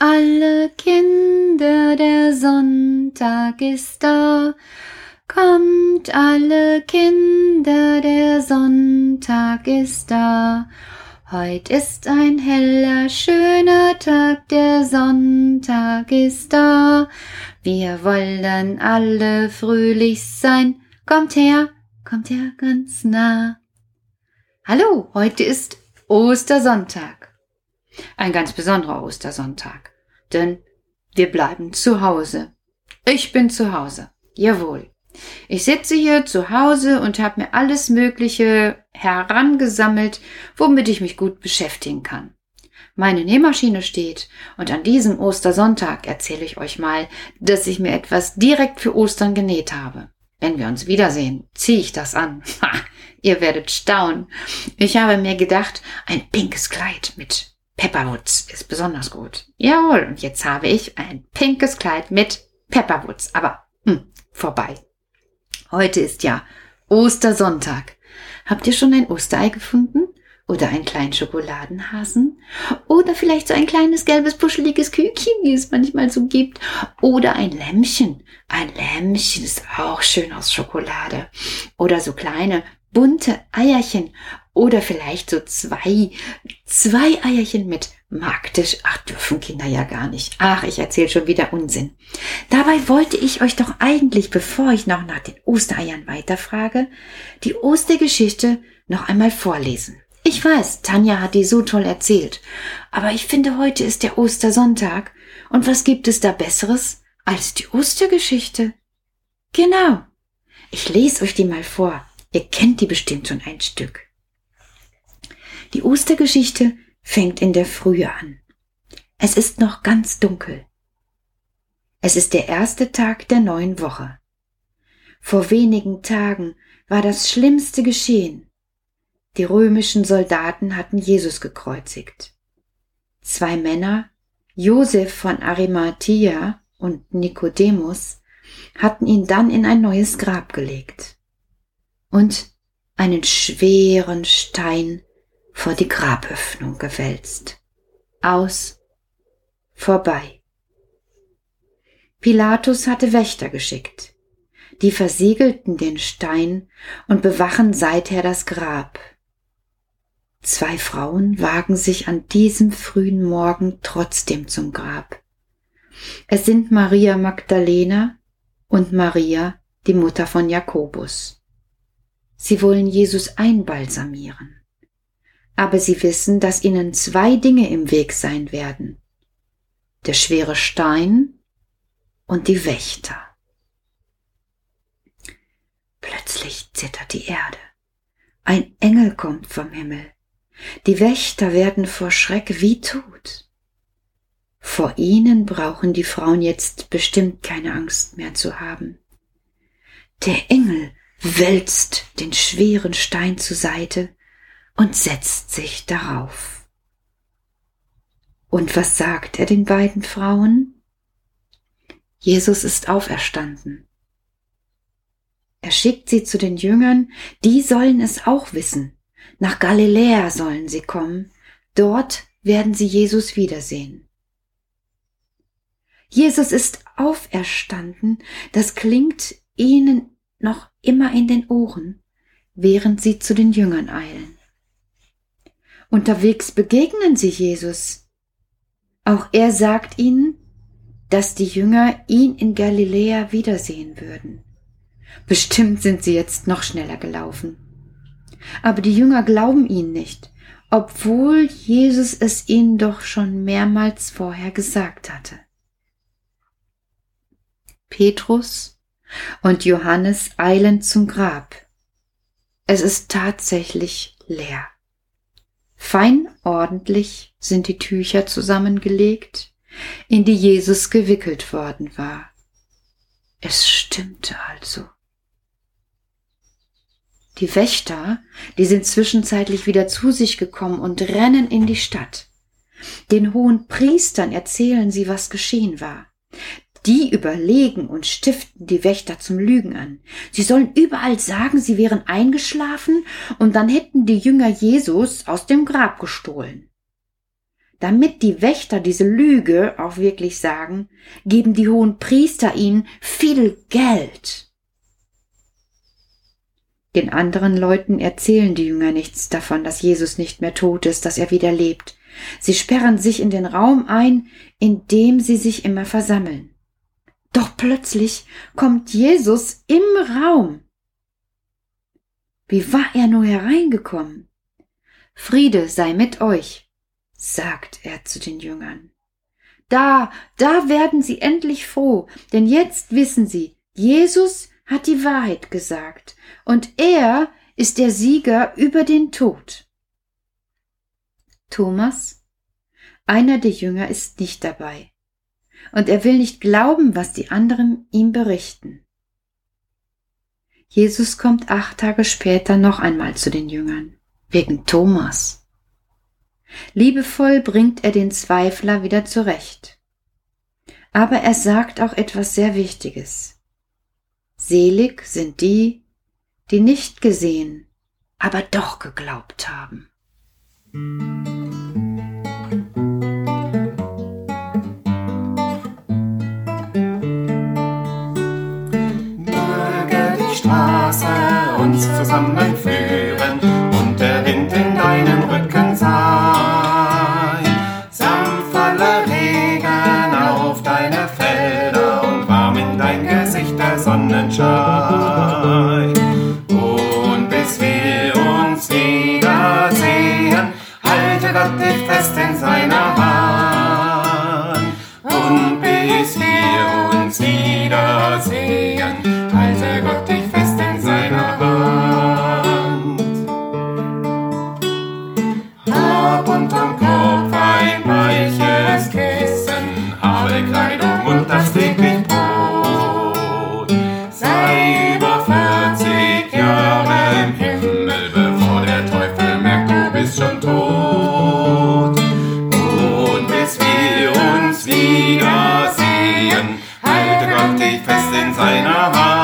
alle Kinder, der Sonntag ist da. Kommt alle Kinder, der Sonntag ist da. Heut ist ein heller, schöner Tag, der Sonntag ist da. Wir wollen alle fröhlich sein. Kommt her, kommt her ganz nah. Hallo, heute ist Ostersonntag. Ein ganz besonderer Ostersonntag. Denn wir bleiben zu Hause. Ich bin zu Hause. Jawohl. Ich sitze hier zu Hause und habe mir alles Mögliche herangesammelt, womit ich mich gut beschäftigen kann. Meine Nähmaschine steht und an diesem Ostersonntag erzähle ich euch mal, dass ich mir etwas direkt für Ostern genäht habe. Wenn wir uns wiedersehen, ziehe ich das an. Ha, ihr werdet staunen. Ich habe mir gedacht, ein pinkes Kleid mit Pepperwoods ist besonders gut. Jawohl, und jetzt habe ich ein pinkes Kleid mit Pepperwoods. Aber hm, vorbei. Heute ist ja Ostersonntag. Habt ihr schon ein Osterei gefunden? Oder einen kleinen Schokoladenhasen? Oder vielleicht so ein kleines gelbes puscheliges Küken, wie es manchmal so gibt? Oder ein Lämmchen. Ein Lämmchen ist auch schön aus Schokolade. Oder so kleine bunte Eierchen. Oder vielleicht so zwei, zwei Eierchen mit Marktisch. Ach, dürfen Kinder ja gar nicht. Ach, ich erzähle schon wieder Unsinn. Dabei wollte ich euch doch eigentlich, bevor ich noch nach den Ostereiern weiterfrage, die Ostergeschichte noch einmal vorlesen. Ich weiß, Tanja hat die so toll erzählt, aber ich finde, heute ist der Ostersonntag, und was gibt es da Besseres als die Ostergeschichte? Genau. Ich lese euch die mal vor. Ihr kennt die bestimmt schon ein Stück. Die Ostergeschichte fängt in der Frühe an. Es ist noch ganz dunkel. Es ist der erste Tag der neuen Woche. Vor wenigen Tagen war das Schlimmste geschehen. Die römischen Soldaten hatten Jesus gekreuzigt. Zwei Männer, Josef von Arimathea und Nikodemus, hatten ihn dann in ein neues Grab gelegt und einen schweren Stein vor die Graböffnung gewälzt. Aus, vorbei. Pilatus hatte Wächter geschickt. Die versiegelten den Stein und bewachen seither das Grab. Zwei Frauen wagen sich an diesem frühen Morgen trotzdem zum Grab. Es sind Maria Magdalena und Maria, die Mutter von Jakobus. Sie wollen Jesus einbalsamieren. Aber sie wissen, dass ihnen zwei Dinge im Weg sein werden. Der schwere Stein und die Wächter. Plötzlich zittert die Erde. Ein Engel kommt vom Himmel. Die Wächter werden vor Schreck wie tot. Vor ihnen brauchen die Frauen jetzt bestimmt keine Angst mehr zu haben. Der Engel wälzt den schweren Stein zur Seite und setzt sich darauf. Und was sagt er den beiden Frauen? Jesus ist auferstanden. Er schickt sie zu den Jüngern, die sollen es auch wissen. Nach Galiläa sollen sie kommen, dort werden sie Jesus wiedersehen. Jesus ist auferstanden, das klingt ihnen noch immer in den Ohren, während sie zu den Jüngern eilen. Unterwegs begegnen sie Jesus. Auch er sagt ihnen, dass die Jünger ihn in Galiläa wiedersehen würden. Bestimmt sind sie jetzt noch schneller gelaufen. Aber die Jünger glauben ihn nicht, obwohl Jesus es ihnen doch schon mehrmals vorher gesagt hatte. Petrus und Johannes eilen zum Grab. Es ist tatsächlich leer. Fein ordentlich sind die Tücher zusammengelegt, in die Jesus gewickelt worden war. Es stimmte also. Die Wächter, die sind zwischenzeitlich wieder zu sich gekommen und rennen in die Stadt. Den hohen Priestern erzählen sie, was geschehen war. Die überlegen und stiften die Wächter zum Lügen an. Sie sollen überall sagen, sie wären eingeschlafen und dann hätten die Jünger Jesus aus dem Grab gestohlen. damit die Wächter diese Lüge auch wirklich sagen, geben die hohen Priester ihnen viel Geld. Den anderen Leuten erzählen die Jünger nichts davon, dass Jesus nicht mehr tot ist, dass er wieder lebt. Sie sperren sich in den Raum ein, in dem sie sich immer versammeln. Doch plötzlich kommt Jesus im Raum. Wie war er nur hereingekommen? Friede sei mit euch, sagt er zu den Jüngern. Da, da werden sie endlich froh, denn jetzt wissen sie, Jesus hat die Wahrheit gesagt, und er ist der Sieger über den Tod. Thomas, einer der Jünger, ist nicht dabei, und er will nicht glauben, was die anderen ihm berichten. Jesus kommt acht Tage später noch einmal zu den Jüngern, wegen Thomas. Liebevoll bringt er den Zweifler wieder zurecht. Aber er sagt auch etwas sehr Wichtiges. Selig sind die, die nicht gesehen, aber doch geglaubt haben. Straße zusammenführen und der Wind in deinem Rücken sein. Sanfter Regen auf deine Felder und warm in dein Gesicht der Sonnenschein. Und bis wir uns wiedersehen, halte Gott dich fest in seiner Hand. Uns wiedersehen, halte Gott dich fest in seiner Hand.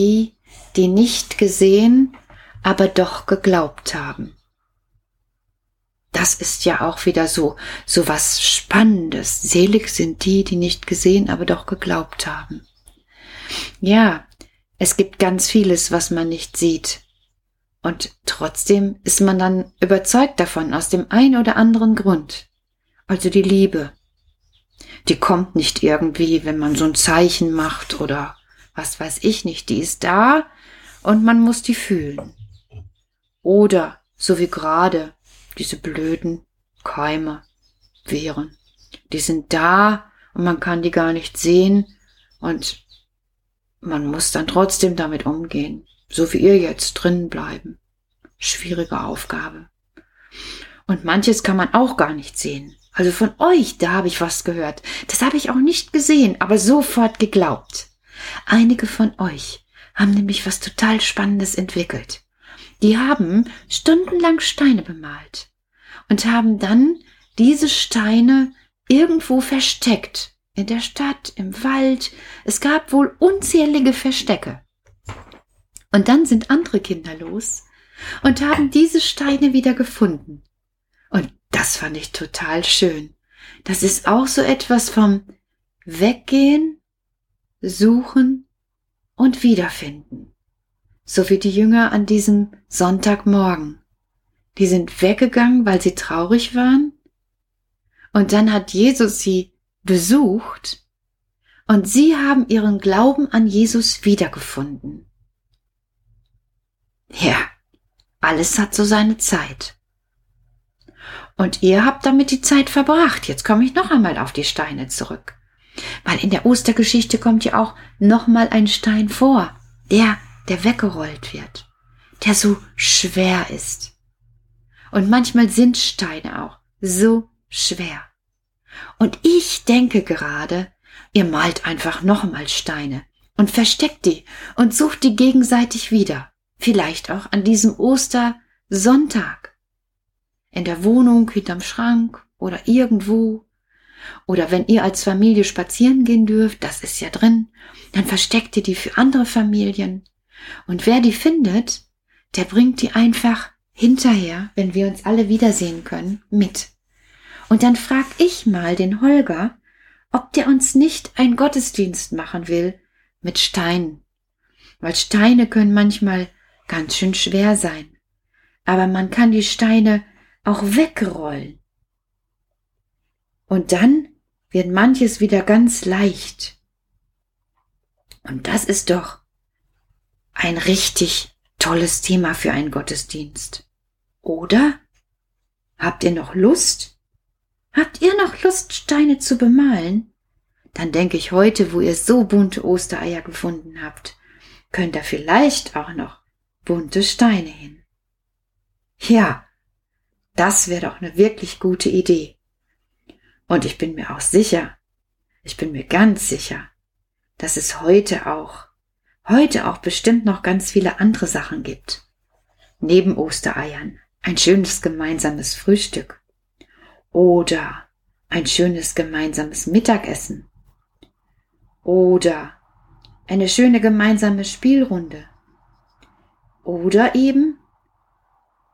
Die, die nicht gesehen, aber doch geglaubt haben. Das ist ja auch wieder so, so was Spannendes. Selig sind die, die nicht gesehen, aber doch geglaubt haben. Ja, es gibt ganz vieles, was man nicht sieht. Und trotzdem ist man dann überzeugt davon, aus dem ein oder anderen Grund. Also die Liebe. Die kommt nicht irgendwie, wenn man so ein Zeichen macht oder was weiß ich nicht. Die ist da und man muss die fühlen. Oder, so wie gerade, diese blöden Keime, Viren. Die sind da und man kann die gar nicht sehen und man muss dann trotzdem damit umgehen. So wie ihr jetzt drin bleiben. Schwierige Aufgabe. Und manches kann man auch gar nicht sehen. Also von euch, da habe ich was gehört. Das habe ich auch nicht gesehen, aber sofort geglaubt. Einige von euch haben nämlich was total Spannendes entwickelt. Die haben stundenlang Steine bemalt und haben dann diese Steine irgendwo versteckt in der Stadt, im Wald. Es gab wohl unzählige Verstecke. Und dann sind andere Kinder los und haben diese Steine wieder gefunden. Und das fand ich total schön. Das ist auch so etwas vom Weggehen, Suchen und Wiederfinden. So wie die Jünger an diesem Sonntagmorgen. Die sind weggegangen, weil sie traurig waren. Und dann hat Jesus sie besucht und sie haben ihren Glauben an Jesus wiedergefunden. Ja, alles hat so seine Zeit. Und ihr habt damit die Zeit verbracht. Jetzt komme ich noch einmal auf die Steine zurück. Weil in der Ostergeschichte kommt ja auch noch mal ein Stein vor, der, der weggerollt wird, der so schwer ist. Und manchmal sind Steine auch so schwer. Und ich denke gerade, ihr malt einfach noch mal Steine und versteckt die und sucht die gegenseitig wieder. Vielleicht auch an diesem Ostersonntag. In der Wohnung, hinterm Schrank oder irgendwo. Oder wenn ihr als Familie spazieren gehen dürft, das ist ja drin, dann versteckt ihr die für andere Familien. Und wer die findet, der bringt die einfach hinterher, wenn wir uns alle wiedersehen können, mit. Und dann frag ich mal den Holger, ob der uns nicht einen Gottesdienst machen will mit Steinen. Weil Steine können manchmal ganz schön schwer sein. Aber man kann die Steine auch wegrollen. Und dann wird manches wieder ganz leicht. Und das ist doch ein richtig tolles Thema für einen Gottesdienst. Oder? Habt ihr noch Lust? Habt ihr noch Lust, Steine zu bemalen? Dann denke ich heute, wo ihr so bunte Ostereier gefunden habt, könnt ihr vielleicht auch noch bunte Steine hin. Ja, das wäre doch eine wirklich gute Idee. Und ich bin mir auch sicher, ich bin mir ganz sicher, dass es heute auch, heute auch bestimmt noch ganz viele andere Sachen gibt. Neben Ostereiern ein schönes gemeinsames Frühstück oder ein schönes gemeinsames Mittagessen oder eine schöne gemeinsame Spielrunde oder eben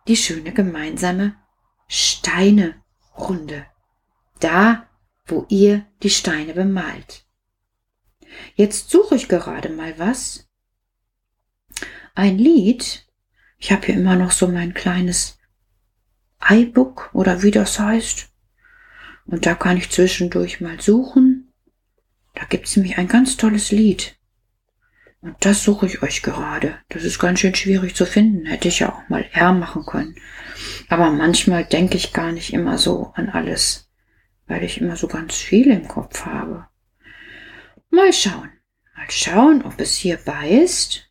die schöne gemeinsame Steinerunde, da wo ihr die Steine bemalt. Jetzt suche ich gerade mal was. Ein Lied. Ich habe hier immer noch so mein kleines iBook oder wie das heißt. Und da kann ich zwischendurch mal suchen. Da gibt's nämlich ein ganz tolles Lied. Und das suche ich euch gerade. Das ist ganz schön schwierig zu finden. Hätte ich ja auch mal R machen können. Aber manchmal denke ich gar nicht immer so an alles, weil ich immer so ganz viel im Kopf habe. Mal schauen. Mal schauen, ob es hier beißt.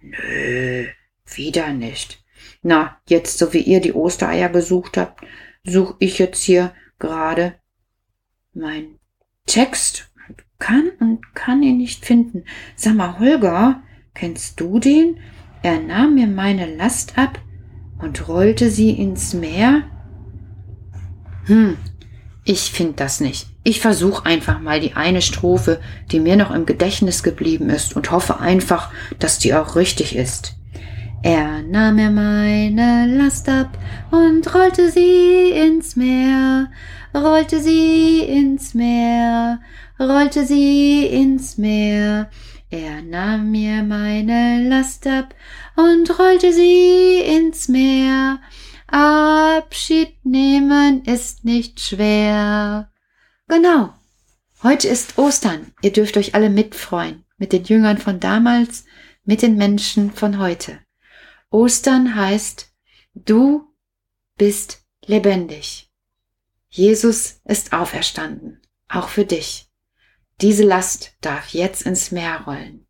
Nö, wieder nicht. Na, jetzt, so wie ihr die Ostereier gesucht habt, suche ich jetzt hier gerade meinen Text. Kann und kann ihn nicht finden. Sag mal, Holger, kennst du den? Er nahm mir meine Last ab und rollte sie ins Meer. Hm, ich find das nicht. Ich versuche einfach mal die eine Strophe, die mir noch im Gedächtnis geblieben ist und hoffe einfach, dass die auch richtig ist. Er nahm mir meine Last ab und rollte sie ins Meer, rollte sie ins Meer, rollte sie ins Meer. Er nahm mir meine Last ab und rollte sie ins Meer. Abschied nehmen ist nicht schwer. Genau. Heute ist Ostern. Ihr dürft euch alle mitfreuen. Mit den Jüngern von damals, mit den Menschen von heute. Ostern heißt, du bist lebendig. Jesus ist auferstanden, auch für dich. Diese Last darf jetzt ins Meer rollen.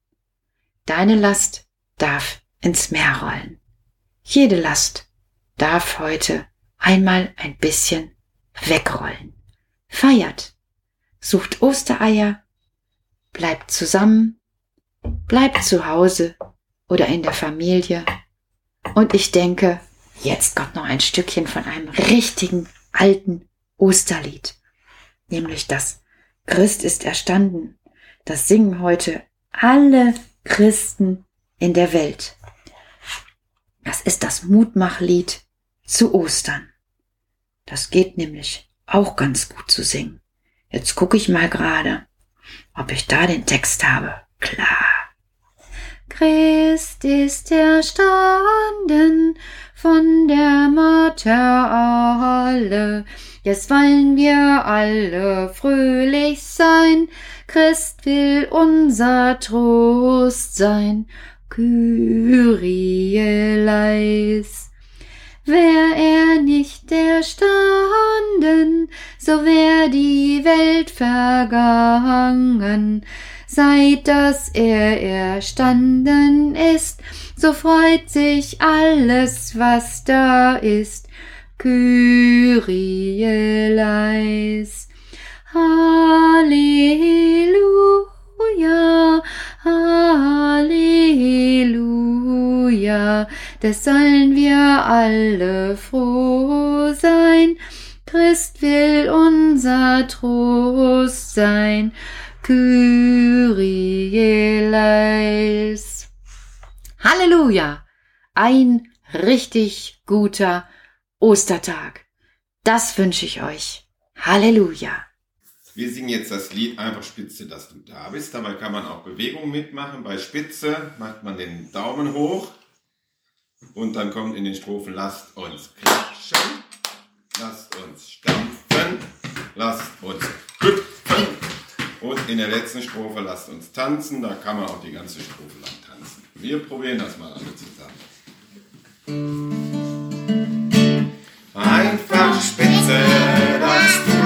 Deine Last darf ins Meer rollen. Jede Last darf heute einmal ein bisschen wegrollen. Feiert, sucht Ostereier, bleibt zusammen, bleibt zu Hause oder in der Familie und ich denke, jetzt kommt noch ein Stückchen von einem richtigen alten Osterlied, nämlich das Christ ist erstanden. Das singen heute alle Christen in der Welt. Das ist das Mutmachlied zu Ostern. Das geht nämlich auch ganz gut zu singen. Jetzt gucke ich mal gerade, ob ich da den Text habe. Klar. Christ ist erstanden von der Mutter alle. Jetzt wollen wir alle fröhlich sein. Christ will unser Trost sein. Kyrie leis. Wär er nicht erstanden, so wär die Welt vergangen. Seit dass er erstanden ist, so freut sich alles, was da ist. Kyrie leis. Halleluja, Halleluja, des sollen wir alle froh sein. Christ will unser Trost sein. Kyrie leis. Halleluja! Ein richtig guter Ostertag. Das wünsche ich euch. Halleluja! Wir singen jetzt das Lied einfach Spitze, dass du da bist. Dabei kann man auch Bewegungen mitmachen. Bei Spitze macht man den Daumen hoch und dann kommt in den Strophen Lasst uns klatschen, lasst uns stampfen, lasst uns hüpfen und in der letzten Strophe Lasst uns tanzen. Da kann man auch die ganze Strophe lang tanzen. Wir probieren das mal alle zusammen. Einfach Spitze, dass du